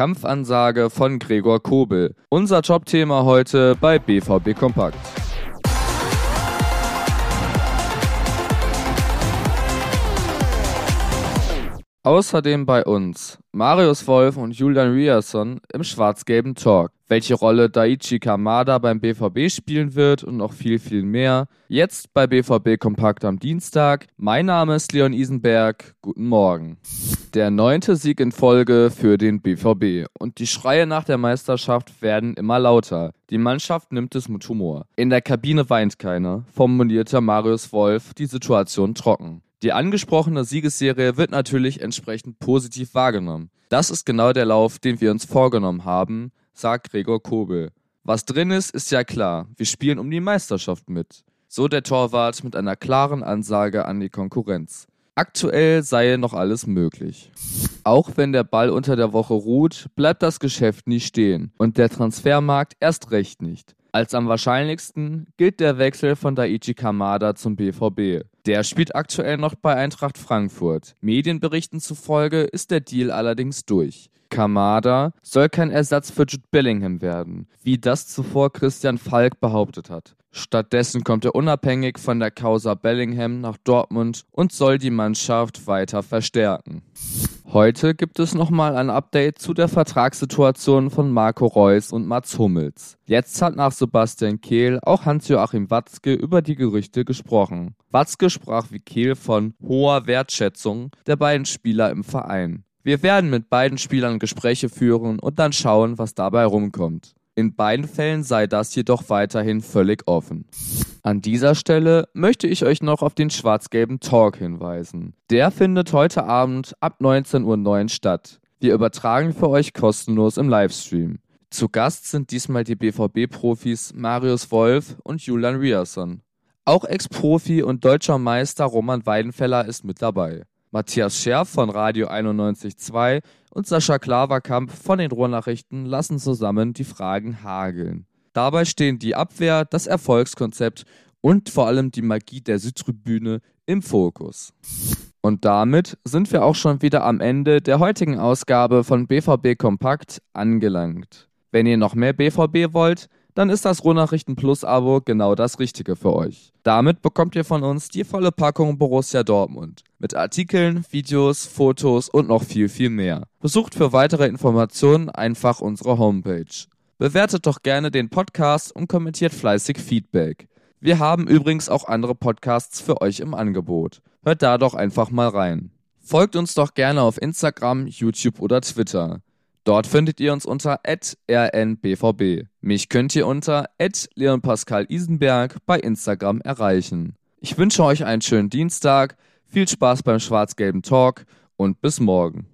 Kampfansage von Gregor Kobel. Unser Jobthema heute bei BVB Kompakt. Außerdem bei uns Marius Wolf und Julian Riasson im schwarz-gelben Talk. Welche Rolle Daichi Kamada beim BVB spielen wird und noch viel, viel mehr. Jetzt bei BVB Kompakt am Dienstag. Mein Name ist Leon Isenberg. Guten Morgen. Der neunte Sieg in Folge für den BVB. Und die Schreie nach der Meisterschaft werden immer lauter. Die Mannschaft nimmt es mit Humor. In der Kabine weint keiner, formulierte Marius Wolf die Situation trocken. Die angesprochene Siegesserie wird natürlich entsprechend positiv wahrgenommen. Das ist genau der Lauf, den wir uns vorgenommen haben, sagt Gregor Kobel. Was drin ist, ist ja klar. Wir spielen um die Meisterschaft mit. So der Torwart mit einer klaren Ansage an die Konkurrenz. Aktuell sei noch alles möglich. Auch wenn der Ball unter der Woche ruht, bleibt das Geschäft nie stehen und der Transfermarkt erst recht nicht. Als am wahrscheinlichsten gilt der Wechsel von Daichi Kamada zum BVB. Der spielt aktuell noch bei Eintracht Frankfurt. Medienberichten zufolge ist der Deal allerdings durch. Kamada soll kein Ersatz für Jude Bellingham werden, wie das zuvor Christian Falk behauptet hat. Stattdessen kommt er unabhängig von der Causa Bellingham nach Dortmund und soll die Mannschaft weiter verstärken. Heute gibt es nochmal ein Update zu der Vertragssituation von Marco Reus und Mats Hummels. Jetzt hat nach Sebastian Kehl auch Hans-Joachim Watzke über die Gerüchte gesprochen. Watzke sprach wie Kehl von hoher Wertschätzung der beiden Spieler im Verein. Wir werden mit beiden Spielern Gespräche führen und dann schauen, was dabei rumkommt. In beiden Fällen sei das jedoch weiterhin völlig offen. An dieser Stelle möchte ich euch noch auf den schwarz-gelben Talk hinweisen. Der findet heute Abend ab 19.09 Uhr statt. Wir übertragen für euch kostenlos im Livestream. Zu Gast sind diesmal die BVB-Profis Marius Wolf und Julian Riasson. Auch Ex-Profi und deutscher Meister Roman Weidenfeller ist mit dabei. Matthias Scherf von Radio 91.2 und Sascha Klaverkamp von den Ruhrnachrichten lassen zusammen die Fragen hageln. Dabei stehen die Abwehr, das Erfolgskonzept und vor allem die Magie der Südtribüne im Fokus. Und damit sind wir auch schon wieder am Ende der heutigen Ausgabe von BVB Kompakt angelangt. Wenn ihr noch mehr BVB wollt, dann ist das Rohnachrichten Plus Abo genau das Richtige für euch. Damit bekommt ihr von uns die volle Packung Borussia Dortmund. Mit Artikeln, Videos, Fotos und noch viel, viel mehr. Besucht für weitere Informationen einfach unsere Homepage. Bewertet doch gerne den Podcast und kommentiert fleißig Feedback. Wir haben übrigens auch andere Podcasts für euch im Angebot. Hört da doch einfach mal rein. Folgt uns doch gerne auf Instagram, YouTube oder Twitter. Dort findet ihr uns unter rnbvb. Mich könnt ihr unter leonpascal Isenberg bei Instagram erreichen. Ich wünsche euch einen schönen Dienstag, viel Spaß beim schwarz-gelben Talk und bis morgen.